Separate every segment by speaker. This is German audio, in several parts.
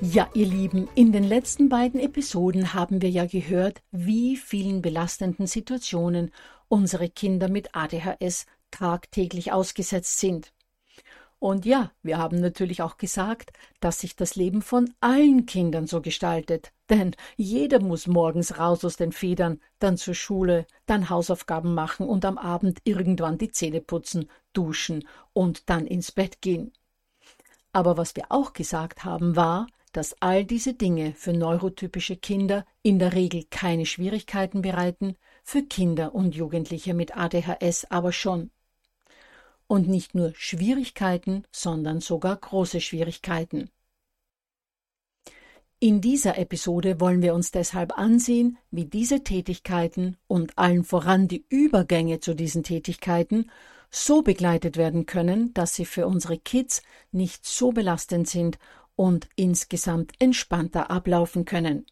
Speaker 1: Ja, ihr Lieben, in den letzten beiden Episoden haben wir ja gehört, wie vielen belastenden Situationen unsere Kinder mit ADHS tagtäglich ausgesetzt sind. Und ja, wir haben natürlich auch gesagt, dass sich das Leben von allen Kindern so gestaltet. Denn jeder muss morgens raus aus den Federn, dann zur Schule, dann Hausaufgaben machen und am Abend irgendwann die Zähne putzen, duschen und dann ins Bett gehen. Aber was wir auch gesagt haben, war, dass all diese Dinge für neurotypische Kinder in der Regel keine Schwierigkeiten bereiten, für Kinder und Jugendliche mit ADHS aber schon. Und nicht nur Schwierigkeiten, sondern sogar große Schwierigkeiten. In dieser Episode wollen wir uns deshalb ansehen, wie diese Tätigkeiten und allen voran die Übergänge zu diesen Tätigkeiten so begleitet werden können, dass sie für unsere Kids nicht so belastend sind und insgesamt entspannter ablaufen können.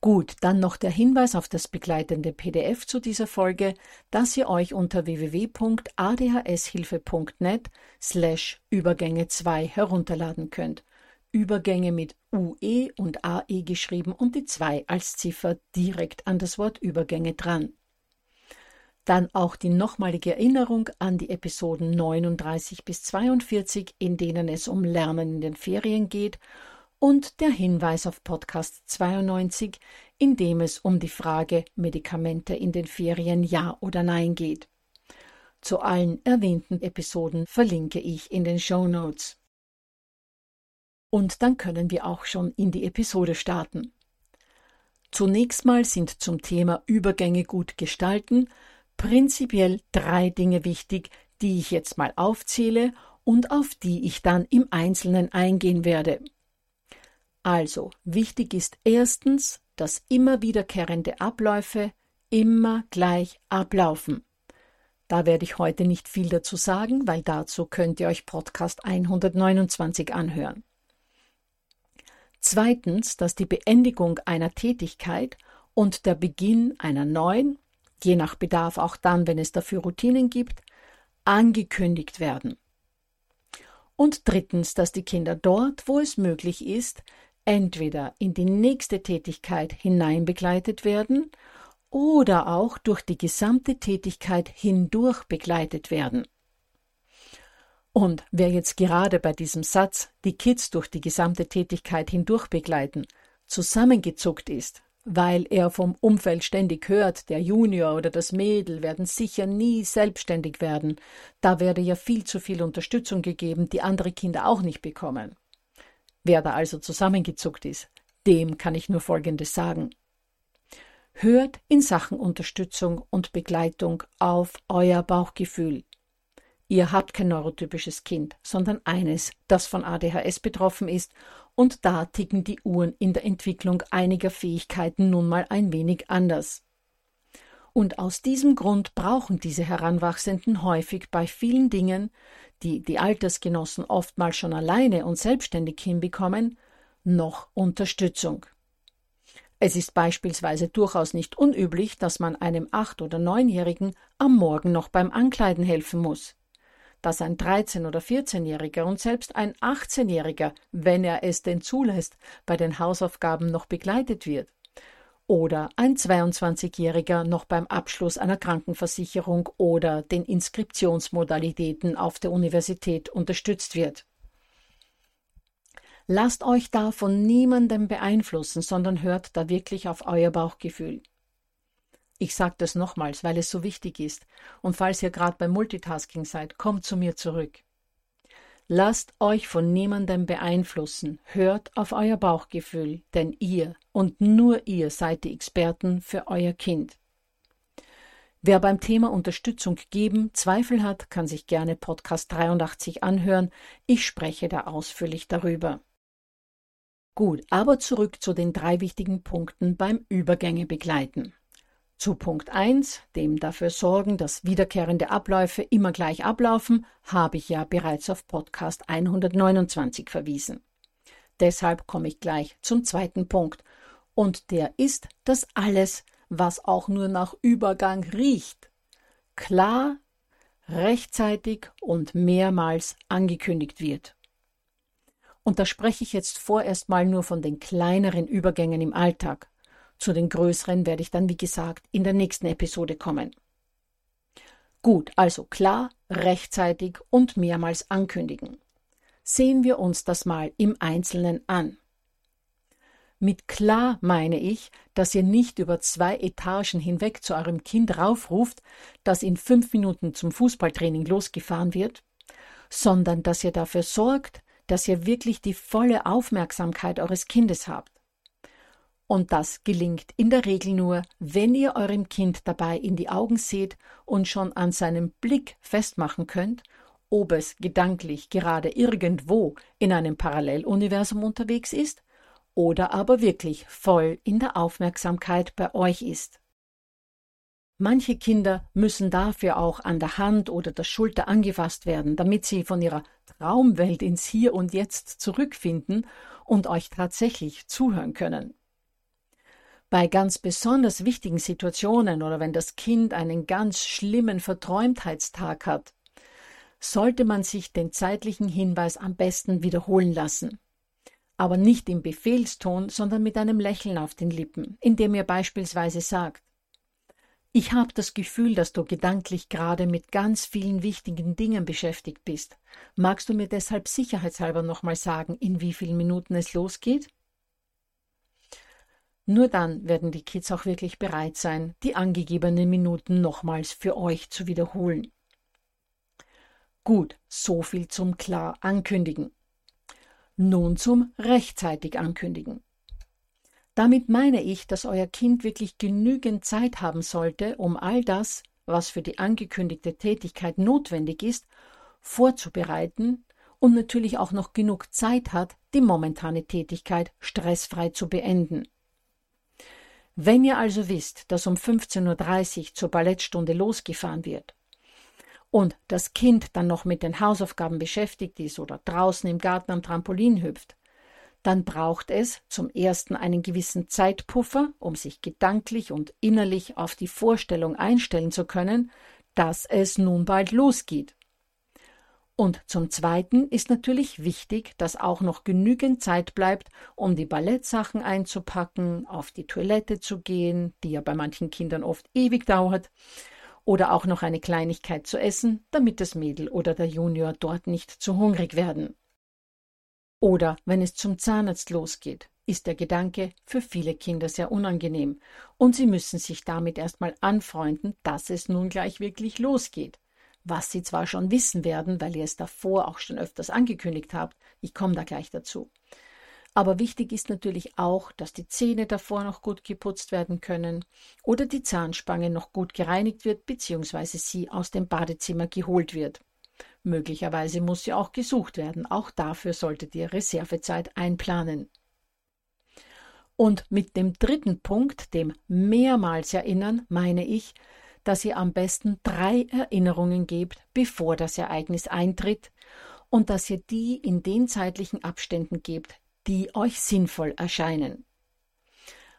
Speaker 1: Gut, dann noch der Hinweis auf das begleitende PDF zu dieser Folge, das ihr euch unter www.adhshilfe.net slash Übergänge 2 herunterladen könnt. Übergänge mit UE und AE geschrieben und die 2 als Ziffer direkt an das Wort Übergänge dran. Dann auch die nochmalige Erinnerung an die Episoden 39 bis 42, in denen es um Lernen in den Ferien geht, und der Hinweis auf Podcast 92, in dem es um die Frage Medikamente in den Ferien ja oder nein geht. Zu allen erwähnten Episoden verlinke ich in den Show Notes. Und dann können wir auch schon in die Episode starten. Zunächst mal sind zum Thema Übergänge gut gestalten prinzipiell drei Dinge wichtig, die ich jetzt mal aufzähle und auf die ich dann im Einzelnen eingehen werde. Also, wichtig ist erstens, dass immer wiederkehrende Abläufe immer gleich ablaufen. Da werde ich heute nicht viel dazu sagen, weil dazu könnt ihr euch Podcast 129 anhören. Zweitens, dass die Beendigung einer Tätigkeit und der Beginn einer neuen je nach Bedarf auch dann, wenn es dafür Routinen gibt, angekündigt werden. Und drittens, dass die Kinder dort, wo es möglich ist, entweder in die nächste Tätigkeit hinein begleitet werden oder auch durch die gesamte Tätigkeit hindurch begleitet werden. Und wer jetzt gerade bei diesem Satz die Kids durch die gesamte Tätigkeit hindurch begleiten zusammengezuckt ist, weil er vom Umfeld ständig hört, der Junior oder das Mädel werden sicher nie selbstständig werden. Da werde ja viel zu viel Unterstützung gegeben, die andere Kinder auch nicht bekommen. Wer da also zusammengezuckt ist, dem kann ich nur Folgendes sagen. Hört in Sachen Unterstützung und Begleitung auf euer Bauchgefühl. Ihr habt kein neurotypisches Kind, sondern eines, das von ADHS betroffen ist, und da ticken die Uhren in der Entwicklung einiger Fähigkeiten nun mal ein wenig anders. Und aus diesem Grund brauchen diese Heranwachsenden häufig bei vielen Dingen, die die Altersgenossen oftmals schon alleine und selbstständig hinbekommen, noch Unterstützung. Es ist beispielsweise durchaus nicht unüblich, dass man einem acht- oder neunjährigen am Morgen noch beim Ankleiden helfen muss dass ein 13- oder 14-Jähriger und selbst ein 18-Jähriger, wenn er es denn zulässt, bei den Hausaufgaben noch begleitet wird. Oder ein 22-Jähriger noch beim Abschluss einer Krankenversicherung oder den Inskriptionsmodalitäten auf der Universität unterstützt wird. Lasst euch da von niemandem beeinflussen, sondern hört da wirklich auf euer Bauchgefühl. Ich sage das nochmals, weil es so wichtig ist. Und falls ihr gerade beim Multitasking seid, kommt zu mir zurück. Lasst euch von niemandem beeinflussen. Hört auf euer Bauchgefühl, denn ihr und nur ihr seid die Experten für euer Kind. Wer beim Thema Unterstützung geben Zweifel hat, kann sich gerne Podcast 83 anhören. Ich spreche da ausführlich darüber. Gut, aber zurück zu den drei wichtigen Punkten beim Übergänge begleiten. Zu Punkt 1, dem dafür sorgen, dass wiederkehrende Abläufe immer gleich ablaufen, habe ich ja bereits auf Podcast 129 verwiesen. Deshalb komme ich gleich zum zweiten Punkt. Und der ist, dass alles, was auch nur nach Übergang riecht, klar, rechtzeitig und mehrmals angekündigt wird. Und da spreche ich jetzt vorerst mal nur von den kleineren Übergängen im Alltag. Zu den größeren werde ich dann, wie gesagt, in der nächsten Episode kommen. Gut, also klar, rechtzeitig und mehrmals ankündigen. Sehen wir uns das mal im Einzelnen an. Mit klar meine ich, dass ihr nicht über zwei Etagen hinweg zu eurem Kind raufruft, das in fünf Minuten zum Fußballtraining losgefahren wird, sondern dass ihr dafür sorgt, dass ihr wirklich die volle Aufmerksamkeit eures Kindes habt. Und das gelingt in der Regel nur, wenn ihr eurem Kind dabei in die Augen seht und schon an seinem Blick festmachen könnt, ob es gedanklich gerade irgendwo in einem Paralleluniversum unterwegs ist oder aber wirklich voll in der Aufmerksamkeit bei euch ist. Manche Kinder müssen dafür auch an der Hand oder der Schulter angefasst werden, damit sie von ihrer Traumwelt ins Hier und Jetzt zurückfinden und euch tatsächlich zuhören können. Bei ganz besonders wichtigen Situationen oder wenn das Kind einen ganz schlimmen Verträumtheitstag hat, sollte man sich den zeitlichen Hinweis am besten wiederholen lassen. Aber nicht im Befehlston, sondern mit einem Lächeln auf den Lippen, indem ihr beispielsweise sagt, ich habe das Gefühl, dass du gedanklich gerade mit ganz vielen wichtigen Dingen beschäftigt bist. Magst du mir deshalb sicherheitshalber nochmal sagen, in wie vielen Minuten es losgeht? Nur dann werden die Kids auch wirklich bereit sein, die angegebenen Minuten nochmals für euch zu wiederholen. Gut, so viel zum klar ankündigen. Nun zum rechtzeitig ankündigen. Damit meine ich, dass euer Kind wirklich genügend Zeit haben sollte, um all das, was für die angekündigte Tätigkeit notwendig ist, vorzubereiten und natürlich auch noch genug Zeit hat, die momentane Tätigkeit stressfrei zu beenden. Wenn ihr also wisst, dass um 15.30 Uhr zur Ballettstunde losgefahren wird und das Kind dann noch mit den Hausaufgaben beschäftigt ist oder draußen im Garten am Trampolin hüpft, dann braucht es zum ersten einen gewissen Zeitpuffer, um sich gedanklich und innerlich auf die Vorstellung einstellen zu können, dass es nun bald losgeht. Und zum Zweiten ist natürlich wichtig, dass auch noch genügend Zeit bleibt, um die Ballettsachen einzupacken, auf die Toilette zu gehen, die ja bei manchen Kindern oft ewig dauert, oder auch noch eine Kleinigkeit zu essen, damit das Mädel oder der Junior dort nicht zu hungrig werden. Oder wenn es zum Zahnarzt losgeht, ist der Gedanke für viele Kinder sehr unangenehm, und sie müssen sich damit erstmal anfreunden, dass es nun gleich wirklich losgeht was Sie zwar schon wissen werden, weil ihr es davor auch schon öfters angekündigt habt, ich komme da gleich dazu. Aber wichtig ist natürlich auch, dass die Zähne davor noch gut geputzt werden können oder die Zahnspange noch gut gereinigt wird bzw. sie aus dem Badezimmer geholt wird. Möglicherweise muss sie auch gesucht werden. Auch dafür solltet ihr Reservezeit einplanen. Und mit dem dritten Punkt, dem mehrmals erinnern, meine ich, dass ihr am besten drei Erinnerungen gebt, bevor das Ereignis eintritt, und dass ihr die in den zeitlichen Abständen gebt, die euch sinnvoll erscheinen.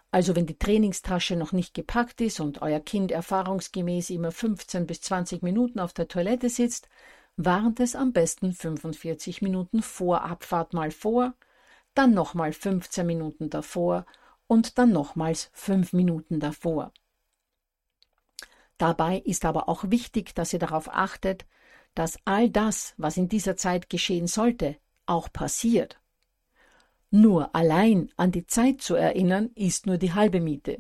Speaker 1: Also wenn die Trainingstasche noch nicht gepackt ist und euer Kind erfahrungsgemäß immer 15 bis 20 Minuten auf der Toilette sitzt, warnt es am besten 45 Minuten vor Abfahrt mal vor, dann nochmal 15 Minuten davor und dann nochmals 5 Minuten davor. Dabei ist aber auch wichtig, dass ihr darauf achtet, dass all das, was in dieser Zeit geschehen sollte, auch passiert. Nur allein an die Zeit zu erinnern, ist nur die halbe Miete.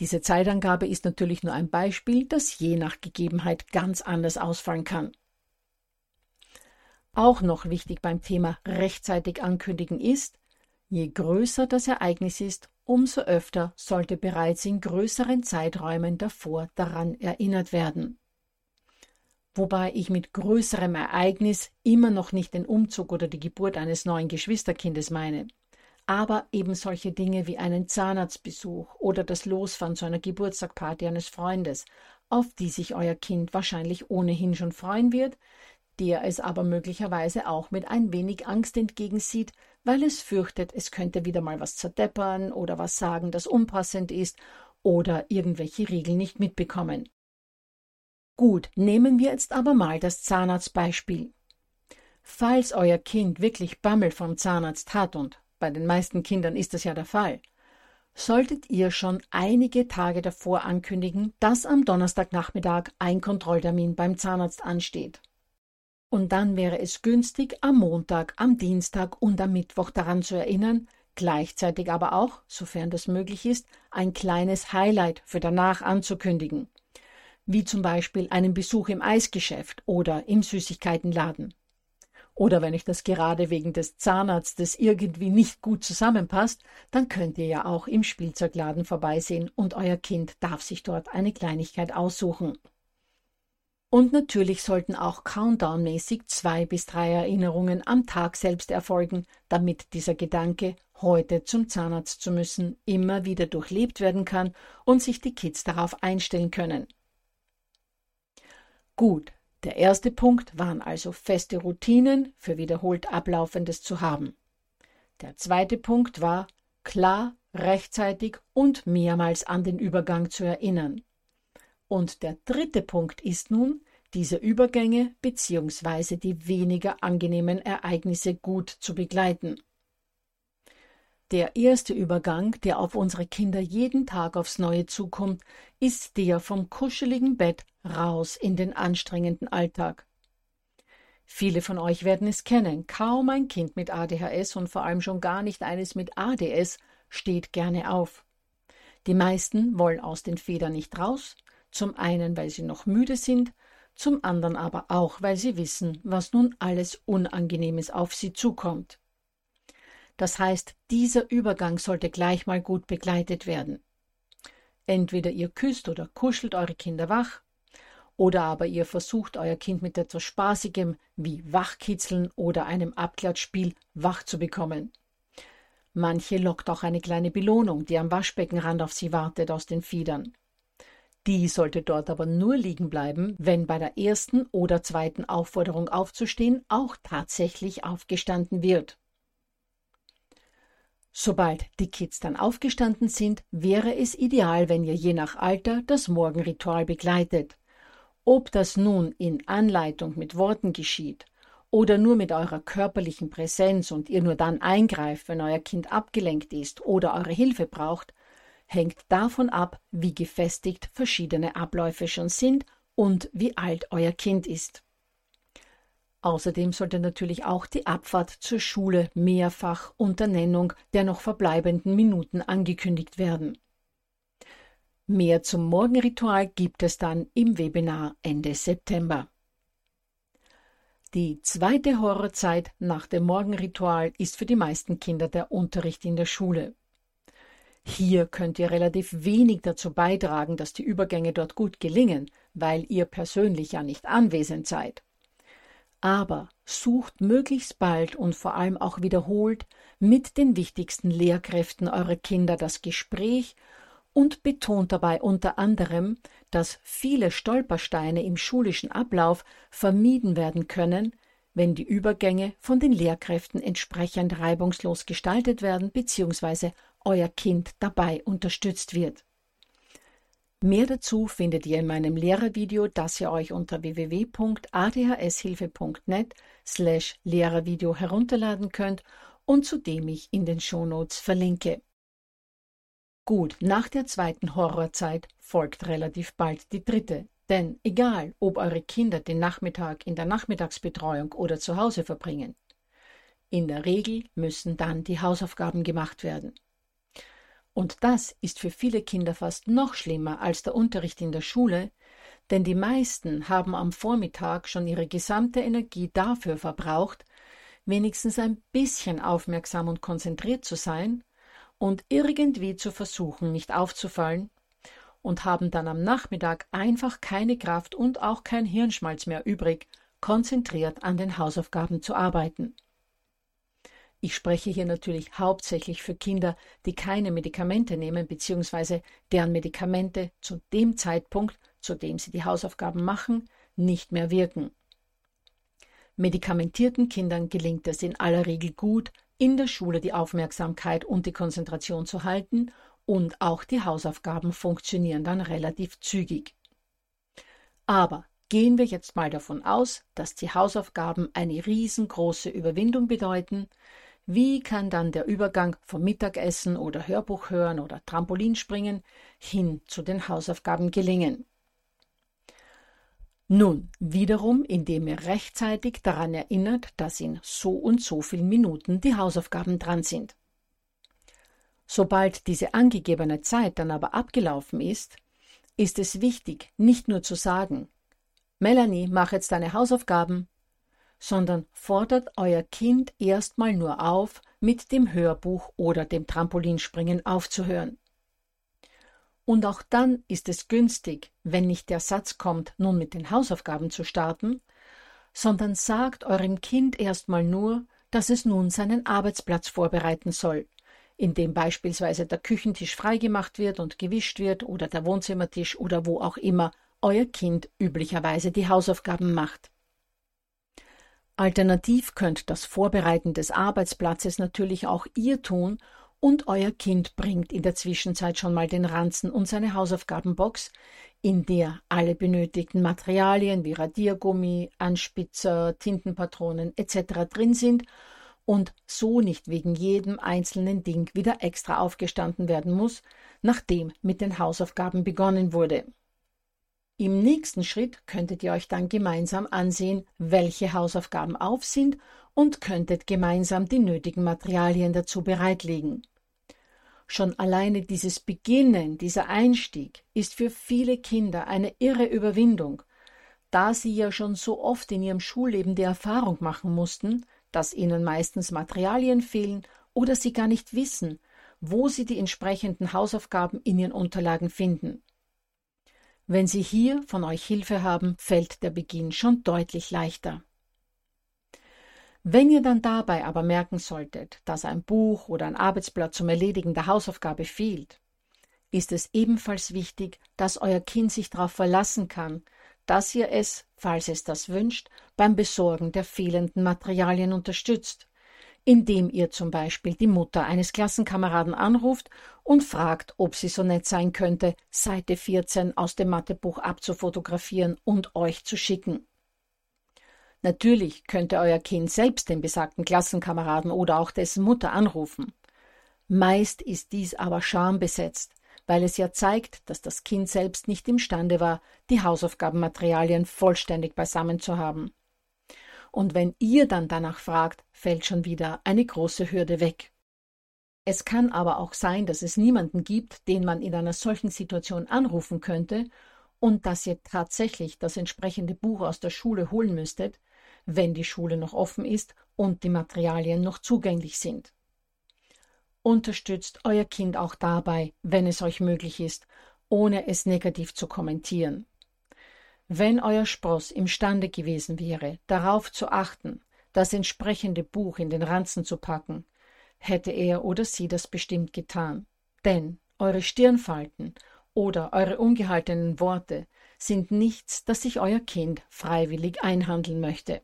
Speaker 1: Diese Zeitangabe ist natürlich nur ein Beispiel, das je nach Gegebenheit ganz anders ausfallen kann. Auch noch wichtig beim Thema rechtzeitig ankündigen ist, je größer das Ereignis ist, umso öfter sollte bereits in größeren Zeiträumen davor daran erinnert werden. Wobei ich mit größerem Ereignis immer noch nicht den Umzug oder die Geburt eines neuen Geschwisterkindes meine, aber eben solche Dinge wie einen Zahnarztbesuch oder das Losfahren zu einer Geburtstagparty eines Freundes, auf die sich euer Kind wahrscheinlich ohnehin schon freuen wird, der es aber möglicherweise auch mit ein wenig Angst entgegensieht, weil es fürchtet, es könnte wieder mal was zerdeppern oder was sagen, das unpassend ist oder irgendwelche Regeln nicht mitbekommen. Gut, nehmen wir jetzt aber mal das Zahnarztbeispiel. Falls euer Kind wirklich Bammel vom Zahnarzt hat, und bei den meisten Kindern ist das ja der Fall, solltet ihr schon einige Tage davor ankündigen, dass am Donnerstagnachmittag ein Kontrolltermin beim Zahnarzt ansteht. Und dann wäre es günstig, am Montag, am Dienstag und am Mittwoch daran zu erinnern, gleichzeitig aber auch, sofern das möglich ist, ein kleines Highlight für danach anzukündigen wie zum Beispiel einen Besuch im Eisgeschäft oder im Süßigkeitenladen. Oder wenn euch das gerade wegen des Zahnarztes irgendwie nicht gut zusammenpasst, dann könnt ihr ja auch im Spielzeugladen vorbeisehen und euer Kind darf sich dort eine Kleinigkeit aussuchen. Und natürlich sollten auch countdownmäßig zwei bis drei Erinnerungen am Tag selbst erfolgen, damit dieser Gedanke, heute zum Zahnarzt zu müssen, immer wieder durchlebt werden kann und sich die Kids darauf einstellen können. Gut, der erste Punkt waren also feste Routinen für wiederholt Ablaufendes zu haben. Der zweite Punkt war, klar, rechtzeitig und mehrmals an den Übergang zu erinnern. Und der dritte Punkt ist nun, diese Übergänge bzw. die weniger angenehmen Ereignisse gut zu begleiten. Der erste Übergang, der auf unsere Kinder jeden Tag aufs Neue zukommt, ist der vom kuscheligen Bett raus in den anstrengenden Alltag. Viele von euch werden es kennen. Kaum ein Kind mit ADHS und vor allem schon gar nicht eines mit ADS steht gerne auf. Die meisten wollen aus den Federn nicht raus, zum einen, weil sie noch müde sind, zum anderen aber auch, weil sie wissen, was nun alles Unangenehmes auf sie zukommt. Das heißt, dieser Übergang sollte gleich mal gut begleitet werden. Entweder ihr küsst oder kuschelt eure Kinder wach, oder aber ihr versucht euer Kind mit etwas Spaßigem wie Wachkitzeln oder einem Abklatschspiel wach zu bekommen. Manche lockt auch eine kleine Belohnung, die am Waschbeckenrand auf sie wartet, aus den Fiedern. Die sollte dort aber nur liegen bleiben, wenn bei der ersten oder zweiten Aufforderung aufzustehen auch tatsächlich aufgestanden wird. Sobald die Kids dann aufgestanden sind, wäre es ideal, wenn ihr je nach Alter das Morgenritual begleitet. Ob das nun in Anleitung mit Worten geschieht oder nur mit eurer körperlichen Präsenz und ihr nur dann eingreift, wenn euer Kind abgelenkt ist oder eure Hilfe braucht, hängt davon ab, wie gefestigt verschiedene Abläufe schon sind und wie alt euer Kind ist. Außerdem sollte natürlich auch die Abfahrt zur Schule mehrfach unter Nennung der noch verbleibenden Minuten angekündigt werden. Mehr zum Morgenritual gibt es dann im Webinar Ende September. Die zweite Horrorzeit nach dem Morgenritual ist für die meisten Kinder der Unterricht in der Schule. Hier könnt ihr relativ wenig dazu beitragen, dass die Übergänge dort gut gelingen, weil ihr persönlich ja nicht anwesend seid. Aber sucht möglichst bald und vor allem auch wiederholt mit den wichtigsten Lehrkräften eurer Kinder das Gespräch und betont dabei unter anderem, dass viele Stolpersteine im schulischen Ablauf vermieden werden können, wenn die Übergänge von den Lehrkräften entsprechend reibungslos gestaltet werden bzw euer Kind dabei unterstützt wird. Mehr dazu findet ihr in meinem Lehrervideo, das ihr euch unter www.adhshilfe.net slash Lehrervideo herunterladen könnt und zu dem ich in den Shownotes verlinke. Gut, nach der zweiten Horrorzeit folgt relativ bald die dritte, denn egal, ob eure Kinder den Nachmittag in der Nachmittagsbetreuung oder zu Hause verbringen, in der Regel müssen dann die Hausaufgaben gemacht werden. Und das ist für viele Kinder fast noch schlimmer als der Unterricht in der Schule, denn die meisten haben am Vormittag schon ihre gesamte Energie dafür verbraucht, wenigstens ein bisschen aufmerksam und konzentriert zu sein und irgendwie zu versuchen, nicht aufzufallen, und haben dann am Nachmittag einfach keine Kraft und auch kein Hirnschmalz mehr übrig, konzentriert an den Hausaufgaben zu arbeiten. Ich spreche hier natürlich hauptsächlich für Kinder, die keine Medikamente nehmen bzw. deren Medikamente zu dem Zeitpunkt, zu dem sie die Hausaufgaben machen, nicht mehr wirken. Medikamentierten Kindern gelingt es in aller Regel gut, in der Schule die Aufmerksamkeit und die Konzentration zu halten und auch die Hausaufgaben funktionieren dann relativ zügig. Aber gehen wir jetzt mal davon aus, dass die Hausaufgaben eine riesengroße Überwindung bedeuten, wie kann dann der Übergang vom Mittagessen oder Hörbuch hören oder Trampolinspringen hin zu den Hausaufgaben gelingen? Nun, wiederum, indem ihr rechtzeitig daran erinnert, dass in so und so vielen Minuten die Hausaufgaben dran sind. Sobald diese angegebene Zeit dann aber abgelaufen ist, ist es wichtig, nicht nur zu sagen, Melanie, mach jetzt deine Hausaufgaben, sondern fordert euer Kind erstmal nur auf, mit dem Hörbuch oder dem Trampolinspringen aufzuhören. Und auch dann ist es günstig, wenn nicht der Satz kommt, nun mit den Hausaufgaben zu starten, sondern sagt eurem Kind erstmal nur, dass es nun seinen Arbeitsplatz vorbereiten soll, in dem beispielsweise der Küchentisch freigemacht wird und gewischt wird oder der Wohnzimmertisch oder wo auch immer euer Kind üblicherweise die Hausaufgaben macht. Alternativ könnt das Vorbereiten des Arbeitsplatzes natürlich auch ihr tun und euer Kind bringt in der Zwischenzeit schon mal den Ranzen und seine Hausaufgabenbox, in der alle benötigten Materialien wie Radiergummi, Anspitzer, Tintenpatronen etc. drin sind und so nicht wegen jedem einzelnen Ding wieder extra aufgestanden werden muss, nachdem mit den Hausaufgaben begonnen wurde. Im nächsten Schritt könntet ihr euch dann gemeinsam ansehen, welche Hausaufgaben auf sind und könntet gemeinsam die nötigen Materialien dazu bereitlegen. Schon alleine dieses Beginnen, dieser Einstieg ist für viele Kinder eine irre Überwindung, da sie ja schon so oft in ihrem Schulleben die Erfahrung machen mussten, dass ihnen meistens Materialien fehlen oder sie gar nicht wissen, wo sie die entsprechenden Hausaufgaben in ihren Unterlagen finden. Wenn Sie hier von euch Hilfe haben, fällt der Beginn schon deutlich leichter. Wenn ihr dann dabei aber merken solltet, dass ein Buch oder ein Arbeitsblatt zum Erledigen der Hausaufgabe fehlt, ist es ebenfalls wichtig, dass euer Kind sich darauf verlassen kann, dass ihr es, falls es das wünscht, beim Besorgen der fehlenden Materialien unterstützt indem ihr zum Beispiel die Mutter eines Klassenkameraden anruft und fragt, ob sie so nett sein könnte, Seite 14 aus dem Mathebuch abzufotografieren und euch zu schicken. Natürlich könnte euer Kind selbst den besagten Klassenkameraden oder auch dessen Mutter anrufen. Meist ist dies aber schambesetzt, weil es ja zeigt, dass das Kind selbst nicht imstande war, die Hausaufgabenmaterialien vollständig beisammen zu haben. Und wenn ihr dann danach fragt, fällt schon wieder eine große Hürde weg. Es kann aber auch sein, dass es niemanden gibt, den man in einer solchen Situation anrufen könnte und dass ihr tatsächlich das entsprechende Buch aus der Schule holen müsstet, wenn die Schule noch offen ist und die Materialien noch zugänglich sind. Unterstützt euer Kind auch dabei, wenn es euch möglich ist, ohne es negativ zu kommentieren. Wenn euer Spross imstande gewesen wäre, darauf zu achten, das entsprechende Buch in den Ranzen zu packen, hätte er oder sie das bestimmt getan. Denn eure Stirnfalten oder eure ungehaltenen Worte sind nichts, das sich euer Kind freiwillig einhandeln möchte.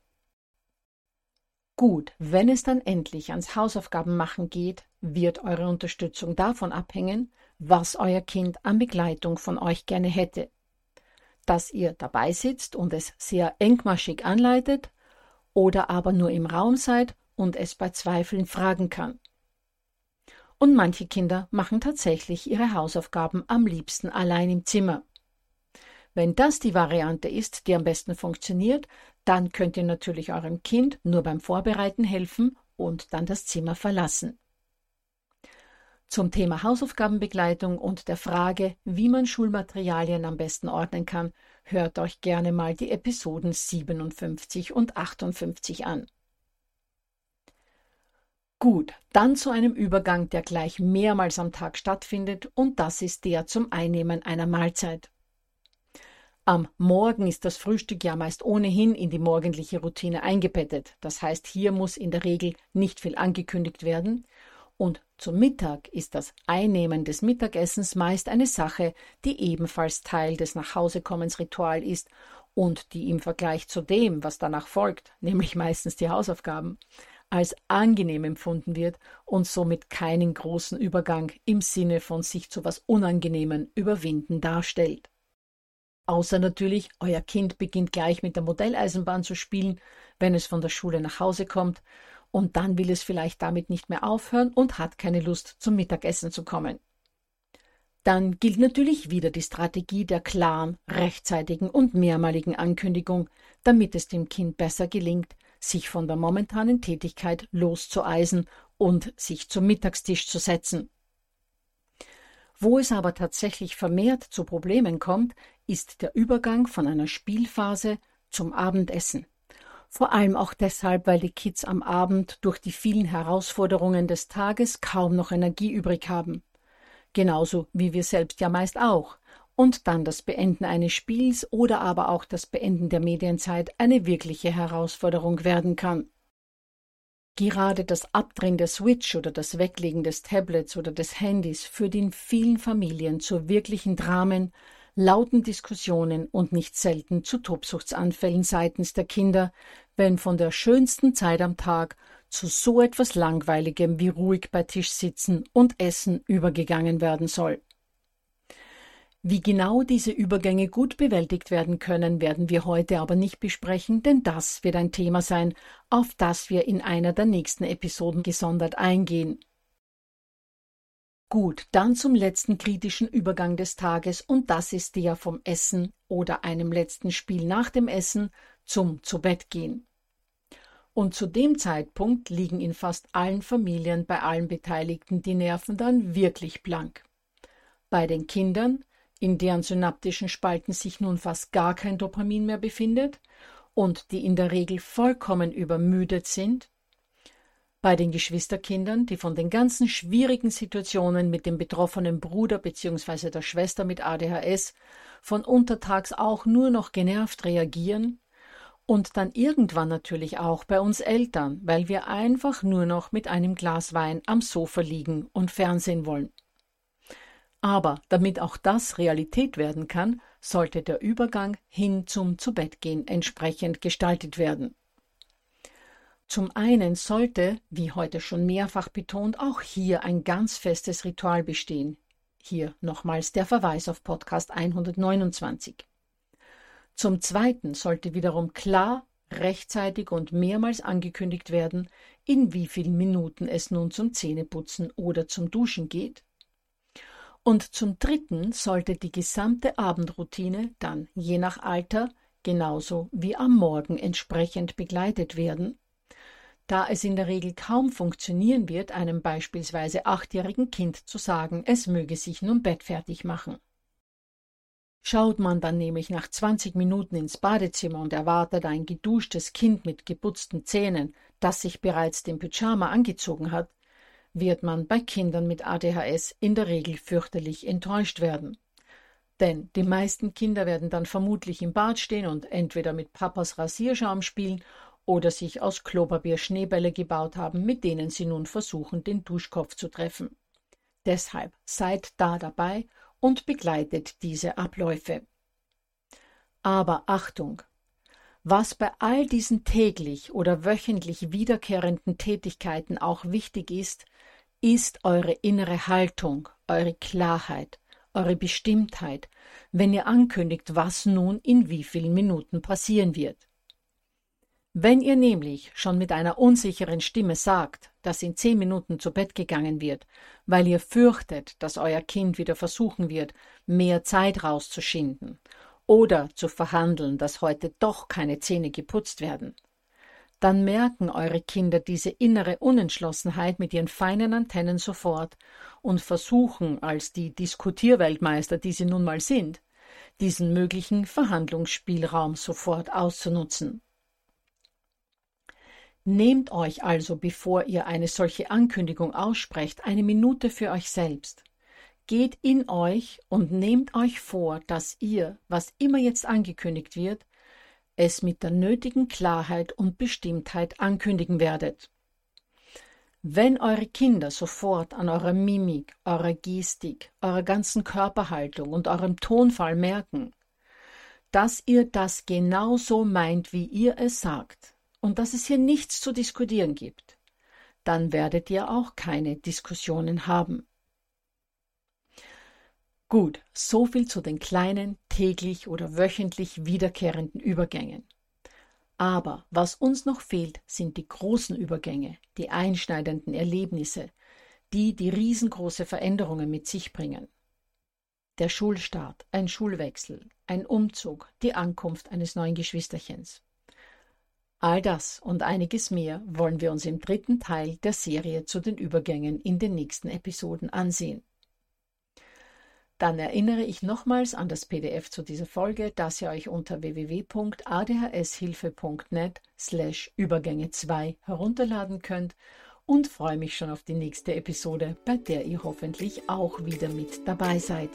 Speaker 1: Gut, wenn es dann endlich ans Hausaufgabenmachen geht, wird eure Unterstützung davon abhängen, was euer Kind an Begleitung von euch gerne hätte. Dass ihr dabei sitzt und es sehr engmaschig anleitet oder aber nur im Raum seid und es bei Zweifeln fragen kann. Und manche Kinder machen tatsächlich ihre Hausaufgaben am liebsten allein im Zimmer. Wenn das die Variante ist, die am besten funktioniert, dann könnt ihr natürlich eurem Kind nur beim Vorbereiten helfen und dann das Zimmer verlassen. Zum Thema Hausaufgabenbegleitung und der Frage, wie man Schulmaterialien am besten ordnen kann, hört euch gerne mal die Episoden 57 und 58 an. Gut, dann zu einem Übergang, der gleich mehrmals am Tag stattfindet, und das ist der zum Einnehmen einer Mahlzeit. Am Morgen ist das Frühstück ja meist ohnehin in die morgendliche Routine eingebettet. Das heißt, hier muss in der Regel nicht viel angekündigt werden. Und zum Mittag ist das Einnehmen des Mittagessens meist eine Sache, die ebenfalls Teil des Nachhausekommensritual ist und die im Vergleich zu dem, was danach folgt, nämlich meistens die Hausaufgaben, als angenehm empfunden wird und somit keinen großen Übergang im Sinne von sich zu was Unangenehmen überwinden darstellt. Außer natürlich, euer Kind beginnt gleich mit der Modelleisenbahn zu spielen, wenn es von der Schule nach Hause kommt, und dann will es vielleicht damit nicht mehr aufhören und hat keine Lust zum Mittagessen zu kommen. Dann gilt natürlich wieder die Strategie der klaren, rechtzeitigen und mehrmaligen Ankündigung, damit es dem Kind besser gelingt, sich von der momentanen Tätigkeit loszueisen und sich zum Mittagstisch zu setzen. Wo es aber tatsächlich vermehrt zu Problemen kommt, ist der Übergang von einer Spielphase zum Abendessen. Vor allem auch deshalb, weil die Kids am Abend durch die vielen Herausforderungen des Tages kaum noch Energie übrig haben. Genauso wie wir selbst ja meist auch. Und dann das Beenden eines Spiels oder aber auch das Beenden der Medienzeit eine wirkliche Herausforderung werden kann. Gerade das Abdrehen der Switch oder das Weglegen des Tablets oder des Handys führt in vielen Familien zu wirklichen Dramen, lauten Diskussionen und nicht selten zu Tobsuchtsanfällen seitens der Kinder, wenn von der schönsten Zeit am Tag zu so etwas Langweiligem wie ruhig bei Tisch sitzen und essen übergegangen werden soll. Wie genau diese Übergänge gut bewältigt werden können, werden wir heute aber nicht besprechen, denn das wird ein Thema sein, auf das wir in einer der nächsten Episoden gesondert eingehen. Gut, dann zum letzten kritischen Übergang des Tages und das ist der vom Essen oder einem letzten Spiel nach dem Essen zum Zubettgehen. Und zu dem Zeitpunkt liegen in fast allen Familien bei allen Beteiligten die Nerven dann wirklich blank. Bei den Kindern, in deren synaptischen Spalten sich nun fast gar kein Dopamin mehr befindet und die in der Regel vollkommen übermüdet sind, bei den Geschwisterkindern, die von den ganzen schwierigen Situationen mit dem betroffenen Bruder bzw. der Schwester mit ADHS von untertags auch nur noch genervt reagieren, und dann irgendwann natürlich auch bei uns Eltern, weil wir einfach nur noch mit einem Glas Wein am Sofa liegen und Fernsehen wollen. Aber damit auch das Realität werden kann, sollte der Übergang hin zum Zubettgehen entsprechend gestaltet werden. Zum einen sollte, wie heute schon mehrfach betont, auch hier ein ganz festes Ritual bestehen. Hier nochmals der Verweis auf Podcast 129. Zum zweiten sollte wiederum klar, rechtzeitig und mehrmals angekündigt werden, in wie vielen Minuten es nun zum Zähneputzen oder zum Duschen geht und zum Dritten sollte die gesamte Abendroutine dann je nach Alter genauso wie am Morgen entsprechend begleitet werden, da es in der Regel kaum funktionieren wird, einem beispielsweise achtjährigen Kind zu sagen, es möge sich nun bettfertig machen. Schaut man dann nämlich nach 20 Minuten ins Badezimmer und erwartet ein geduschtes Kind mit geputzten Zähnen, das sich bereits den Pyjama angezogen hat, wird man bei Kindern mit ADHS in der Regel fürchterlich enttäuscht werden. Denn die meisten Kinder werden dann vermutlich im Bad stehen und entweder mit Papas Rasierschaum spielen oder sich aus Klopapier Schneebälle gebaut haben, mit denen sie nun versuchen, den Duschkopf zu treffen. Deshalb seid da dabei und begleitet diese Abläufe. Aber Achtung! Was bei all diesen täglich oder wöchentlich wiederkehrenden Tätigkeiten auch wichtig ist, ist eure innere Haltung, eure Klarheit, eure Bestimmtheit, wenn ihr ankündigt, was nun in wie vielen Minuten passieren wird. Wenn ihr nämlich schon mit einer unsicheren Stimme sagt, dass in zehn Minuten zu Bett gegangen wird, weil ihr fürchtet, dass euer Kind wieder versuchen wird, mehr Zeit rauszuschinden oder zu verhandeln, dass heute doch keine Zähne geputzt werden, dann merken eure Kinder diese innere Unentschlossenheit mit ihren feinen Antennen sofort und versuchen, als die Diskutierweltmeister, die sie nun mal sind, diesen möglichen Verhandlungsspielraum sofort auszunutzen. Nehmt euch also, bevor ihr eine solche Ankündigung aussprecht, eine Minute für euch selbst. Geht in euch und nehmt euch vor, dass ihr, was immer jetzt angekündigt wird, es mit der nötigen Klarheit und Bestimmtheit ankündigen werdet. Wenn eure Kinder sofort an eurer Mimik, eurer Gestik, eurer ganzen Körperhaltung und eurem Tonfall merken, dass ihr das genau so meint, wie ihr es sagt, und dass es hier nichts zu diskutieren gibt, dann werdet ihr auch keine Diskussionen haben. Gut, so viel zu den kleinen, täglich oder wöchentlich wiederkehrenden Übergängen. Aber was uns noch fehlt, sind die großen Übergänge, die einschneidenden Erlebnisse, die die riesengroße Veränderungen mit sich bringen. Der Schulstart, ein Schulwechsel, ein Umzug, die Ankunft eines neuen Geschwisterchens. All das und einiges mehr wollen wir uns im dritten Teil der Serie zu den Übergängen in den nächsten Episoden ansehen. Dann erinnere ich nochmals an das PDF zu dieser Folge, das ihr euch unter www.adhshilfe.net slash Übergänge 2 herunterladen könnt und freue mich schon auf die nächste Episode, bei der ihr hoffentlich auch wieder mit dabei seid.